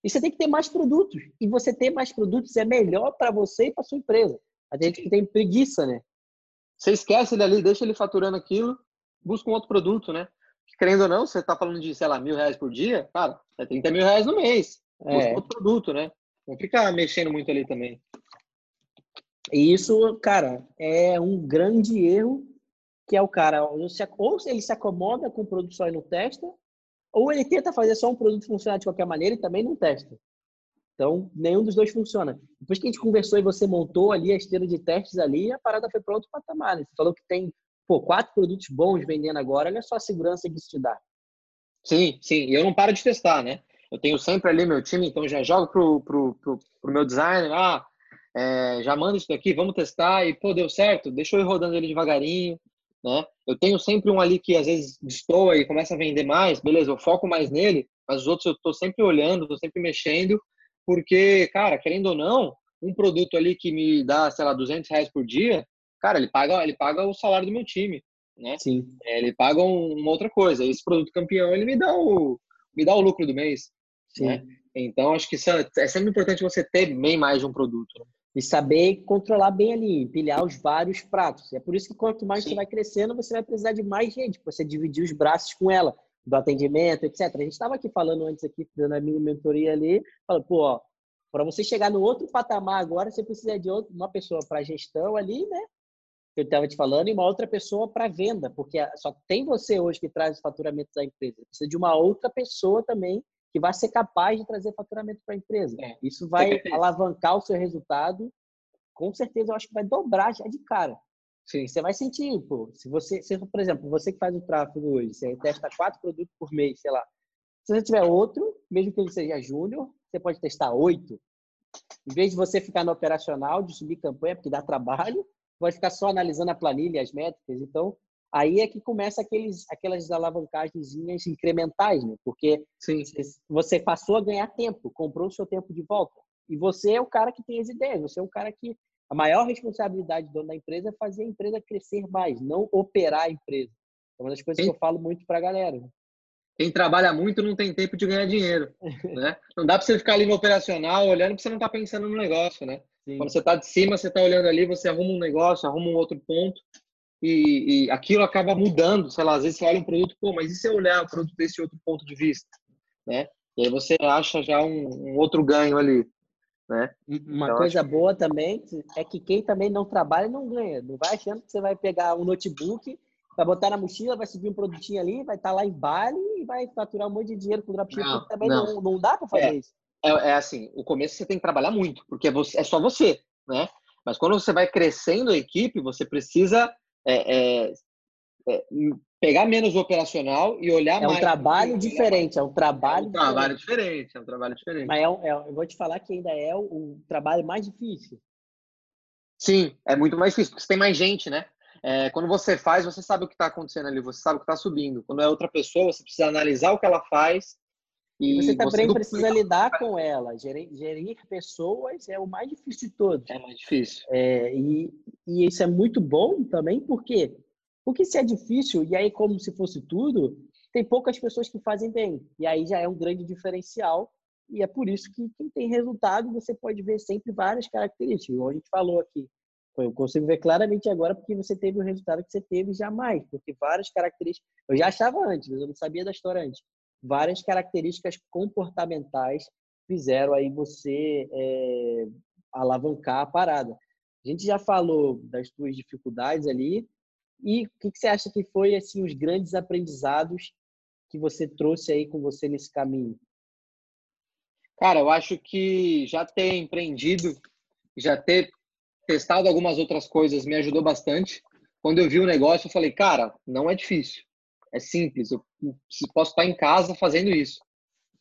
E você tem que ter mais produtos. E você ter mais produtos é melhor para você e para sua empresa. A gente que tem preguiça, né? Você esquece ele ali, deixa ele faturando aquilo, busca um outro produto, né? Querendo ou não, você está falando de, sei lá, mil reais por dia, cara, é 30 mil reais no mês. Busca é. outro produto, né? Não fica mexendo muito ali também. E isso, cara, é um grande erro que é o cara, ou ele se acomoda com o produto só e não testa, ou ele tenta fazer só um produto funcionar de qualquer maneira e também não testa. Então, nenhum dos dois funciona. Depois que a gente conversou e você montou ali a esteira de testes ali, a parada foi para outro patamar. Né? Você falou que tem pô, quatro produtos bons vendendo agora, olha só a segurança que isso te dá. Sim, sim. E eu não paro de testar, né? Eu tenho sempre ali meu time, então já jogo pro, pro, pro, pro meu designer, ah, é, já manda isso daqui, vamos testar, e pô, deu certo, deixa eu ir rodando ele devagarinho, né? Eu tenho sempre um ali que às vezes destoa e começa a vender mais, beleza, eu foco mais nele, mas os outros eu estou sempre olhando, estou sempre mexendo, porque, cara, querendo ou não, um produto ali que me dá, sei lá, 200 reais por dia, cara, ele paga, ele paga o salário do meu time, né? Sim. É, ele paga uma outra coisa. Esse produto campeão, ele me dá o, me dá o lucro do mês. Né? Então, acho que é, é sempre importante você ter bem mais de um produto. Né? E saber controlar bem ali, empilhar os vários pratos. É por isso que quanto mais Sim. você vai crescendo, você vai precisar de mais gente, para você dividir os braços com ela, do atendimento, etc. A gente estava aqui falando antes, aqui, dando a minha mentoria ali, falando, pô, para você chegar no outro patamar agora, você precisa de uma pessoa para gestão ali, né? Que eu estava te falando, e uma outra pessoa para venda, porque só tem você hoje que traz o faturamento da empresa. Precisa de uma outra pessoa também que vai ser capaz de trazer faturamento para a empresa. É. Isso vai alavancar o seu resultado. Com certeza, eu acho que vai dobrar já de cara. Sim. Você vai sentir, pô. Se você, se, por exemplo, você que faz o tráfego hoje, você testa quatro produtos por mês, sei lá. Se você tiver outro, mesmo que ele seja júnior, você pode testar oito. Em vez de você ficar no operacional, de subir campanha, porque dá trabalho, vai ficar só analisando a planilha, as métricas. Então, aí é que começa aqueles, aquelas alavancagens incrementais, né? Porque Sim. você passou a ganhar tempo, comprou o seu tempo de volta. E você é o cara que tem as ideias, você é o cara que a maior responsabilidade do dono da empresa é fazer a empresa crescer mais, não operar a empresa. É uma das coisas Sim. que eu falo muito para a galera. Né? Quem trabalha muito não tem tempo de ganhar dinheiro, né? Não dá para você ficar ali no operacional olhando porque você não está pensando no negócio, né? Sim. Quando você está de cima, você está olhando ali, você arruma um negócio, arruma um outro ponto e, e, aquilo acaba mudando. Sei lá, às vezes você olha um produto, pô, mas e se eu olhar o produto desse outro ponto de vista, né? E aí você acha já um, um outro ganho ali, né? Uma então, coisa boa também é que quem também não trabalha não ganha. Não vai achando que você vai pegar um notebook, vai botar na mochila, vai subir um produtinho ali, vai estar tá lá em Bali e vai faturar um monte de dinheiro com dropshipping. Não, também não. não, não dá para fazer é, isso. É, é, assim, o começo você tem que trabalhar muito, porque é, você, é só você, né? Mas quando você vai crescendo a equipe, você precisa é, é, é, pegar menos o operacional e olhar é mais. É um trabalho diferente, é um trabalho. É um trabalho diferente, é um trabalho diferente. Mas é, é eu vou te falar que ainda é o, o, trabalho mais difícil. Sim, é muito mais difícil, porque você tem mais gente, né? É, quando você faz, você sabe o que está acontecendo ali, você sabe o que está subindo. Quando é outra pessoa, você precisa analisar o que ela faz. E, você também você precisa lidar com ela. Gerir, gerir, pessoas é o mais difícil de todos. É mais difícil. É, e, e isso é muito bom também, porque porque se é difícil, e aí como se fosse tudo, tem poucas pessoas que fazem bem. E aí já é um grande diferencial. E é por isso que quem tem resultado, você pode ver sempre várias características. Como a gente falou aqui. Eu consigo ver claramente agora porque você teve o resultado que você teve jamais. Porque várias características... Eu já achava antes, mas eu não sabia da história antes. Várias características comportamentais fizeram aí você é, alavancar a parada. A gente já falou das suas dificuldades ali, e o que, que você acha que foi assim os grandes aprendizados que você trouxe aí com você nesse caminho? Cara, eu acho que já ter empreendido, já ter testado algumas outras coisas me ajudou bastante. Quando eu vi o negócio, eu falei, cara, não é difícil, é simples. Eu posso estar em casa fazendo isso.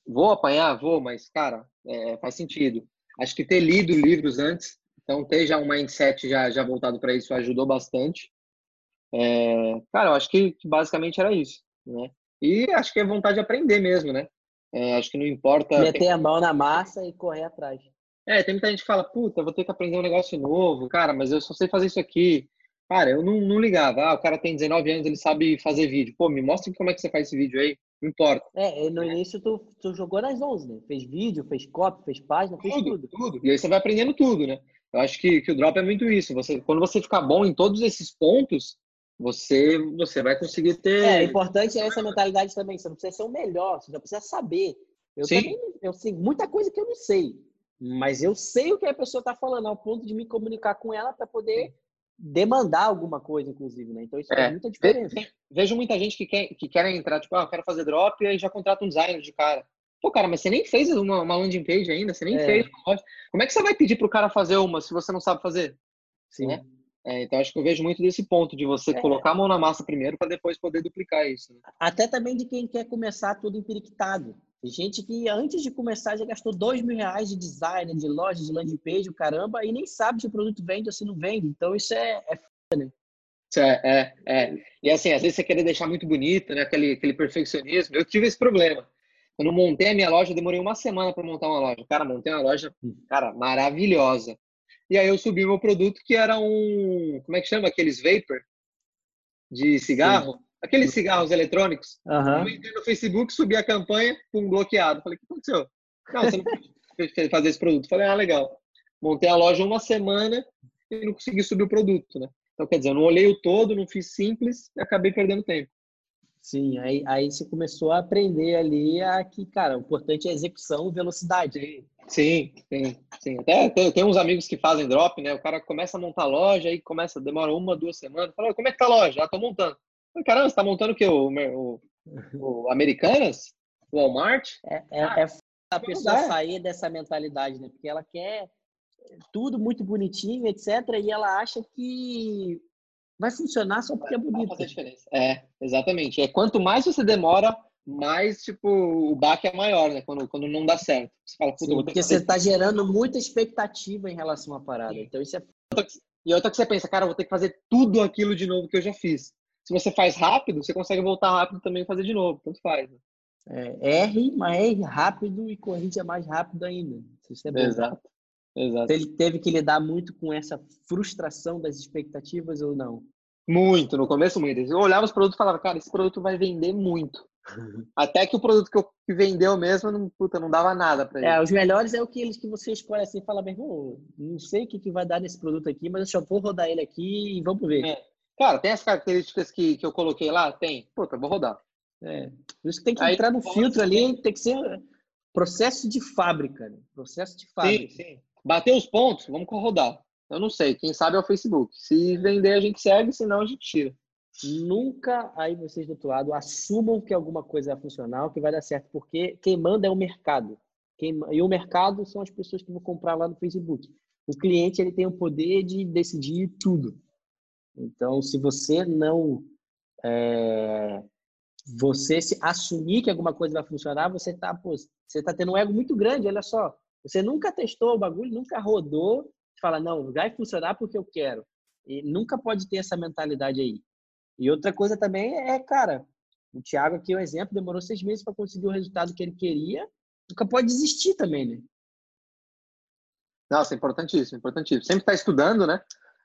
Vou apanhar, vou, mas cara, é, faz sentido. Acho que ter lido livros antes, então ter já um mindset já já voltado para isso ajudou bastante. É, cara, eu acho que, que, basicamente era isso, né? E acho que é vontade de aprender mesmo, né? É, acho que não importa. Meter tem... a mão na massa e correr atrás. É, tem muita gente que fala, puta, vou ter que aprender um negócio novo, cara, mas eu só sei fazer isso aqui. Cara, eu não, não ligava. Ah, o cara tem 19 anos, ele sabe fazer vídeo. Pô, me mostra como é que você faz esse vídeo aí. Não importa. É, no início tu, tu jogou nas 11, né? Fez vídeo, fez copy, fez página, fez tudo, tudo. tudo. E aí você vai aprendendo tudo, né? Eu acho que, que o drop é muito isso. Você, quando você ficar bom em todos esses pontos, você você vai conseguir ter. É, importante é essa mentalidade também. Você não precisa ser o melhor, você já precisa saber. Eu Sim. também eu sei muita coisa que eu não sei, mas eu sei o que a pessoa está falando, ao ponto de me comunicar com ela para poder demandar alguma coisa, inclusive, né? Então isso é, faz muita diferença. Vejo muita gente que quer que quer entrar, tipo, ah, eu quero fazer drop e aí já contrata um designer de cara. Pô, cara, mas você nem fez uma, uma landing page ainda, você nem é. fez. Como é que você vai pedir pro cara fazer uma se você não sabe fazer? Sim. Né? É, então, acho que eu vejo muito desse ponto, de você é. colocar a mão na massa primeiro para depois poder duplicar isso. Né? Até também de quem quer começar tudo empiriquitado. Tem gente que antes de começar já gastou dois mil reais de design, de loja, de landing page, o caramba, e nem sabe se o produto vende ou se não vende. Então, isso é, é foda, né? É, é, é. E assim, às vezes você quer deixar muito bonito, né? Aquele, aquele perfeccionismo. Eu tive esse problema. Quando montei a minha loja, demorei uma semana para montar uma loja. Cara, montei uma loja, cara, maravilhosa. E aí eu subi meu produto que era um, como é que chama? Aqueles vapor de cigarro. Sim. Aqueles cigarros eletrônicos. Uhum. Eu entrei no Facebook, subi a campanha, um bloqueado. Falei, o que aconteceu? Não, você não pode fazer esse produto. Falei, ah, legal. Montei a loja uma semana e não consegui subir o produto, né? Então, quer dizer, eu não olhei o todo, não fiz simples e acabei perdendo tempo. Sim, aí, aí você começou a aprender ali a que, cara, o importante é execução e velocidade. Sim, sim, sim. Até tem, tem, uns amigos que fazem drop, né? O cara começa a montar a loja, aí começa, demora uma, duas semanas. Fala, como é que tá a loja? Já ah, tô montando. Caramba, você tá montando o quê? O, o, o Americanas? Walmart? É, é, ah, é a pessoa sair dessa mentalidade, né? Porque ela quer tudo muito bonitinho, etc. E ela acha que vai funcionar só porque é bonito. Vai fazer diferença. É, exatamente. É quanto mais você demora, mais tipo o baque é maior, né? Quando, quando não dá certo. Você fala, Sim, porque você está gerando muita expectativa em relação à parada. Sim. Então isso é e outra que você pensa, cara, eu vou ter que fazer tudo aquilo de novo que eu já fiz. Se você faz rápido, você consegue voltar rápido também e fazer de novo. Tanto faz. Né? É, R, mas R rápido e corrija mais rápido ainda. Isso é bom. Exato. Exato. Ele teve que lidar muito com essa frustração das expectativas ou não? Muito, no começo muito. Eu olhava os produtos e falava, cara, esse produto vai vender muito. Até que o produto que, eu, que vendeu mesmo, não, puta, não dava nada para ele. É, os melhores é aqueles que você escolhe assim e fala, meu irmão, não sei o que, que vai dar nesse produto aqui, mas eu só vou rodar ele aqui e vamos ver. É. Cara, tem as características que, que eu coloquei lá? Tem. Puta, vou rodar. É. Por isso que tem que Aí, entrar no filtro ali, tem que ser processo de fábrica. Né? Processo de fábrica. Sim, sim. Bater os pontos, vamos rodar. Eu não sei, quem sabe é o Facebook. Se vender, a gente segue, senão a gente tira. Nunca aí vocês do outro lado assumam que alguma coisa é funcional, que vai dar certo, porque quem manda é o mercado. Quem, e o mercado são as pessoas que vão comprar lá no Facebook. O cliente ele tem o poder de decidir tudo. Então, se você não é, você se assumir que alguma coisa vai funcionar, você está você tá tendo um ego muito grande. Olha só, você nunca testou o bagulho, nunca rodou, fala não, vai funcionar porque eu quero. E nunca pode ter essa mentalidade aí. E outra coisa também é, cara, o Thiago aqui é um exemplo, demorou seis meses para conseguir o resultado que ele queria. Nunca pode desistir também, né? Nossa, importantíssimo, importantíssimo. Sempre está estudando, né?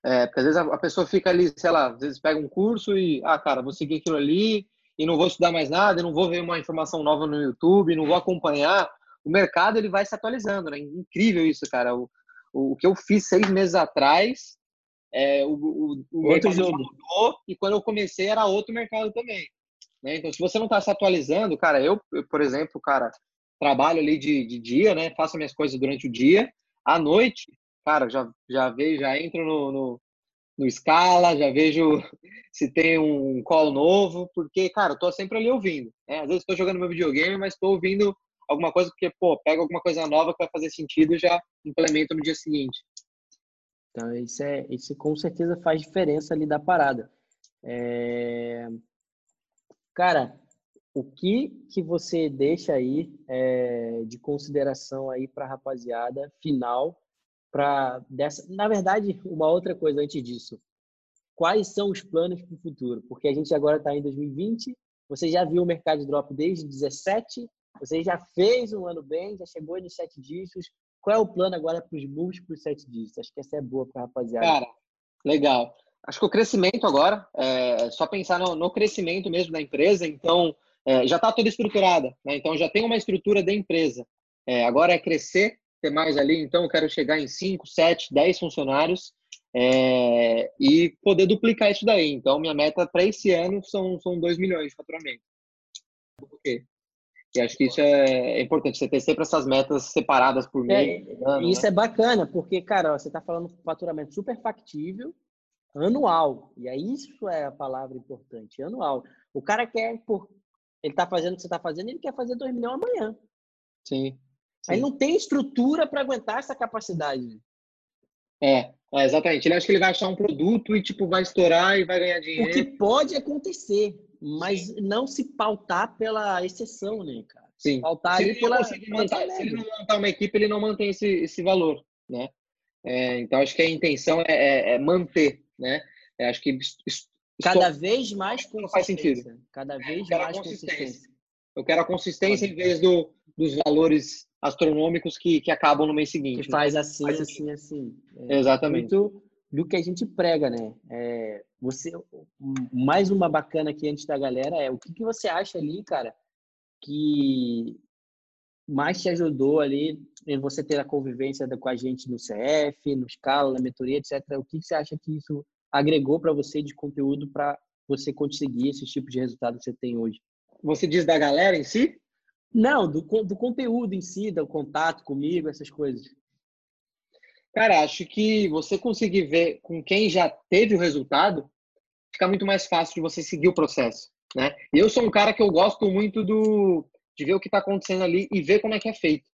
É, porque às vezes a, pessoa fica ali, sei lá, às vezes pega um curso e, ah, cara, vou seguir aquilo ali e não vou estudar mais nada, não vou ver uma informação nova no YouTube, não vou acompanhar. O mercado ele vai se atualizando, né? Incrível isso, cara. O, o, o que eu fiz seis meses atrás, é, o, o, o outro jogo mudou e quando eu comecei era outro mercado também. Né? Então, se você não está se atualizando, cara, eu, eu, por exemplo, cara, trabalho ali de, de dia, né? Faço minhas coisas durante o dia. À noite, cara, já, já vejo, já entro no, no, no Scala, já vejo se tem um call novo, porque, cara, eu tô sempre ali ouvindo. Né? Às vezes estou jogando meu videogame, mas estou ouvindo alguma coisa porque, pô, pega alguma coisa nova que vai fazer sentido e já implemento no dia seguinte. Então, isso, é, isso com certeza faz diferença ali da parada. É... Cara, o que que você deixa aí é, de consideração aí para a rapaziada final para dessa na verdade uma outra coisa antes disso. Quais são os planos para o futuro? Porque a gente agora está em 2020 você já viu o mercado drop desde 17 você já fez um ano bem já chegou nos sete dígitos. Qual é o plano agora para os múltiplos sete dígitos? Acho que essa é boa para rapaziada. Cara legal. Acho que o crescimento agora é só pensar no, no crescimento mesmo da empresa então é, já está toda estruturada, né? então já tem uma estrutura da empresa. É, agora é crescer, ter mais ali, então eu quero chegar em 5, 7, 10 funcionários é, e poder duplicar isso daí. Então, minha meta para esse ano são, são 2 milhões de faturamento. Por quê? E acho que isso é, é importante, você ter sempre essas metas separadas por é, mês. É, isso né? é bacana, porque, cara, você está falando faturamento super factível, anual. E aí isso é a palavra importante, anual. O cara quer, por ele está fazendo o que você está fazendo, ele quer fazer 2 milhões amanhã. Sim. Aí não tem estrutura para aguentar essa capacidade. É, é, exatamente. Ele acha que ele vai achar um produto e tipo vai estourar e vai ganhar dinheiro. O que pode acontecer, mas Sim. não se pautar pela exceção, né, cara? Sim. Pautar se, ele pela, montar, se ele não montar uma equipe, ele não mantém esse, esse valor, né? É, então acho que a intenção é, é, é manter, né? É, acho que Cada vez mais consistência. Faz sentido. Cada vez mais consistência. consistência. Eu quero a consistência em vez do, dos valores astronômicos que, que acabam no mês seguinte. Que faz assim, faz assim, assim. É Exatamente. Muito do que a gente prega, né? É, você, mais uma bacana aqui antes da galera é o que, que você acha ali, cara, que mais te ajudou ali em você ter a convivência com a gente no CF, no Scala, na mentoria, etc. O que você acha que isso agregou para você de conteúdo para você conseguir esse tipo de resultado que você tem hoje? Você diz da galera em si? Não, do, do conteúdo em si, do contato comigo, essas coisas. Cara, acho que você conseguir ver com quem já teve o resultado, fica muito mais fácil de você seguir o processo, né? Eu sou um cara que eu gosto muito do de ver o que está acontecendo ali e ver como é que é feito,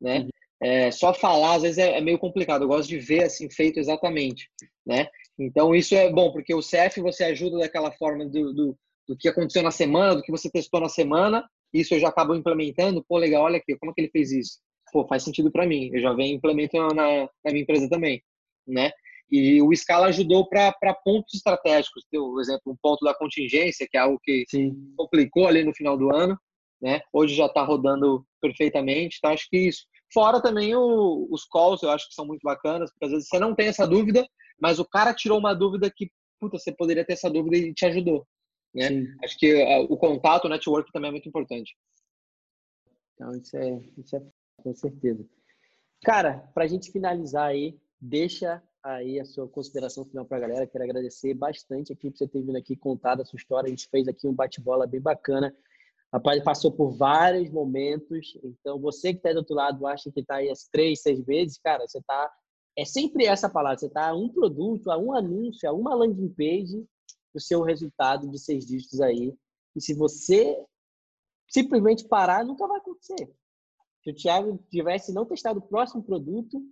né? Uhum. É, só falar às vezes é, é, meio complicado. Eu gosto de ver assim feito exatamente, né? Então isso é bom porque o CF você ajuda daquela forma do, do, do que aconteceu na semana, do que você testou na semana. Isso eu já acabo implementando. Pô, legal, olha aqui, como é que ele fez isso? Pô, faz sentido para mim. Eu já venho implementando na, na minha empresa também, né? E o Scala ajudou para pontos estratégicos. Por exemplo, um ponto da contingência, que é algo que Sim. complicou ali no final do ano né? Hoje já está rodando perfeitamente, então acho que isso. Fora também o, os calls, eu acho que são muito bacanas, porque às vezes você não tem essa dúvida, mas o cara tirou uma dúvida que, puta, você poderia ter essa dúvida e te ajudou, né? Sim. Acho que uh, o contato, o network também é muito importante. Então, isso é, isso é com certeza. Cara, para a gente finalizar aí, deixa aí a sua consideração final para a galera. Quero agradecer bastante aqui por você ter vindo aqui contar a sua história. A gente fez aqui um bate-bola bem bacana. Rapaz, passou por vários momentos. Então, você que está do outro lado acha que está aí as três, seis meses, cara, você está. É sempre essa palavra. Você está a um produto, a um anúncio, a uma landing page do seu resultado de seis dígitos aí. E se você simplesmente parar, nunca vai acontecer. Se o Thiago tivesse não testado o próximo produto,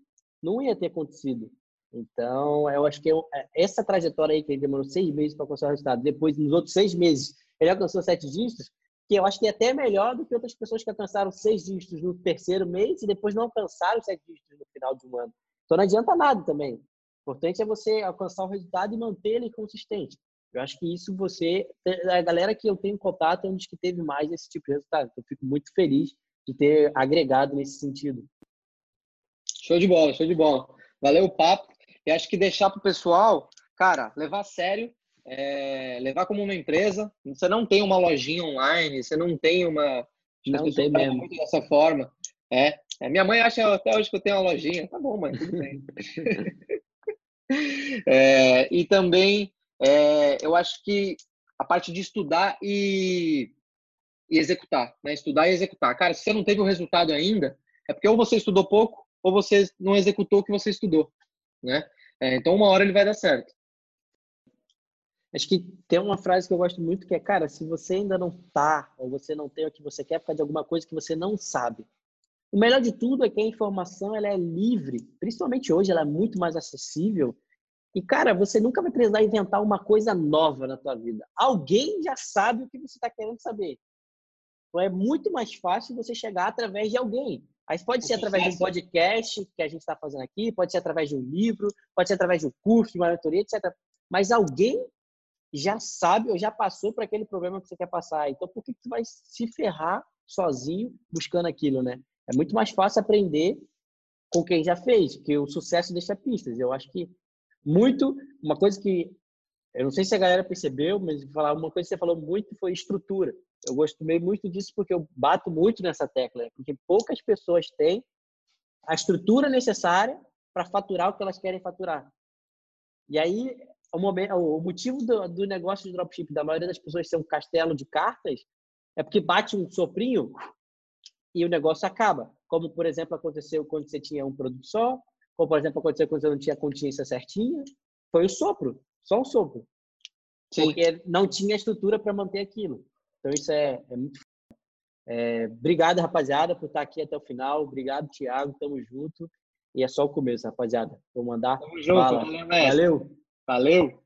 não ia ter acontecido. Então, eu acho que eu, é, essa trajetória aí que ele demorou seis meses para alcançar o resultado, depois, nos outros seis meses, ele alcançou sete dígitos, que eu acho que é até melhor do que outras pessoas que alcançaram seis dígitos no terceiro mês e depois não alcançaram sete dígitos no final de um ano. Então não adianta nada também. O importante é você alcançar o resultado e manter ele consistente. Eu acho que isso você, a galera que eu tenho contato é um dos que teve mais esse tipo de resultado. Então, eu fico muito feliz de ter agregado nesse sentido. Show de bola, show de bola. Valeu o papo. E acho que deixar para o pessoal, cara, levar a sério é, levar como uma empresa. Você não tem uma lojinha online, você não tem uma. Não tem mesmo. Muito dessa forma. É. é. Minha mãe acha até hoje que eu tenho uma lojinha. Tá bom, mãe, tudo bem. é, e também, é, eu acho que a parte de estudar e, e executar, né? Estudar e executar. Cara, se você não teve o resultado ainda, é porque ou você estudou pouco ou você não executou o que você estudou, né? É, então, uma hora ele vai dar certo. Acho que tem uma frase que eu gosto muito que é, cara, se você ainda não tá, ou você não tem o que você quer por de alguma coisa que você não sabe. O melhor de tudo é que a informação ela é livre, principalmente hoje ela é muito mais acessível. E cara, você nunca vai precisar inventar uma coisa nova na tua vida. Alguém já sabe o que você está querendo saber. Então é muito mais fácil você chegar através de alguém. Aí pode ser através de um podcast que a gente está fazendo aqui, pode ser através de um livro, pode ser através de um curso, de uma mentoria, etc. Mas alguém já sabe ou já passou por aquele problema que você quer passar. Então, por que você vai se ferrar sozinho buscando aquilo, né? É muito mais fácil aprender com quem já fez, que o sucesso deixa pistas. Eu acho que muito, uma coisa que eu não sei se a galera percebeu, mas falar uma coisa que você falou muito foi estrutura. Eu gostei muito disso porque eu bato muito nessa tecla, porque poucas pessoas têm a estrutura necessária para faturar o que elas querem faturar. E aí o, momento, o motivo do, do negócio de dropship da maioria das pessoas ser um castelo de cartas é porque bate um soprinho e o negócio acaba. Como, por exemplo, aconteceu quando você tinha um produto só, como, por exemplo, aconteceu quando você não tinha a continência certinha. Foi o sopro, só um sopro. Sim. Porque não tinha estrutura para manter aquilo. Então, isso é, é muito. É, obrigado, rapaziada, por estar aqui até o final. Obrigado, Thiago. Tamo junto. E é só o começo, rapaziada. Vou mandar. Tamo junto. Valeu. Valeu.